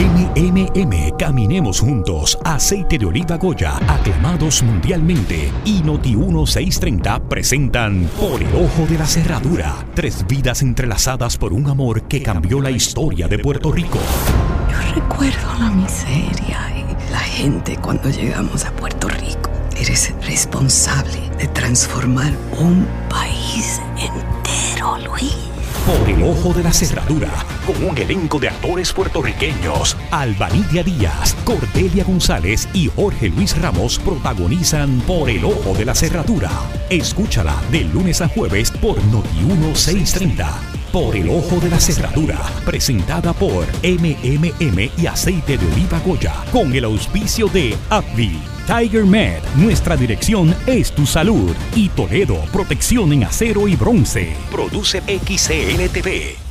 MMM, caminemos juntos. Aceite de oliva Goya, aclamados mundialmente. Y Noti 1630 presentan Por el ojo de la cerradura. Tres vidas entrelazadas por un amor que cambió la historia de Puerto Rico. Yo recuerdo la miseria y la gente cuando llegamos a Puerto Rico. Eres responsable de transformar un país entero, Luis. Por el ojo de la cerradura, con un elenco de actores puertorriqueños, Albanidia Díaz, Cordelia González y Jorge Luis Ramos protagonizan Por el ojo de la cerradura. Escúchala de lunes a jueves por Noti 1630. Por el ojo de la cerradura, presentada por MMM y aceite de oliva Goya, con el auspicio de Abby. Tiger Med, nuestra dirección es tu salud. Y Toledo, protección en acero y bronce. Produce XCLTV.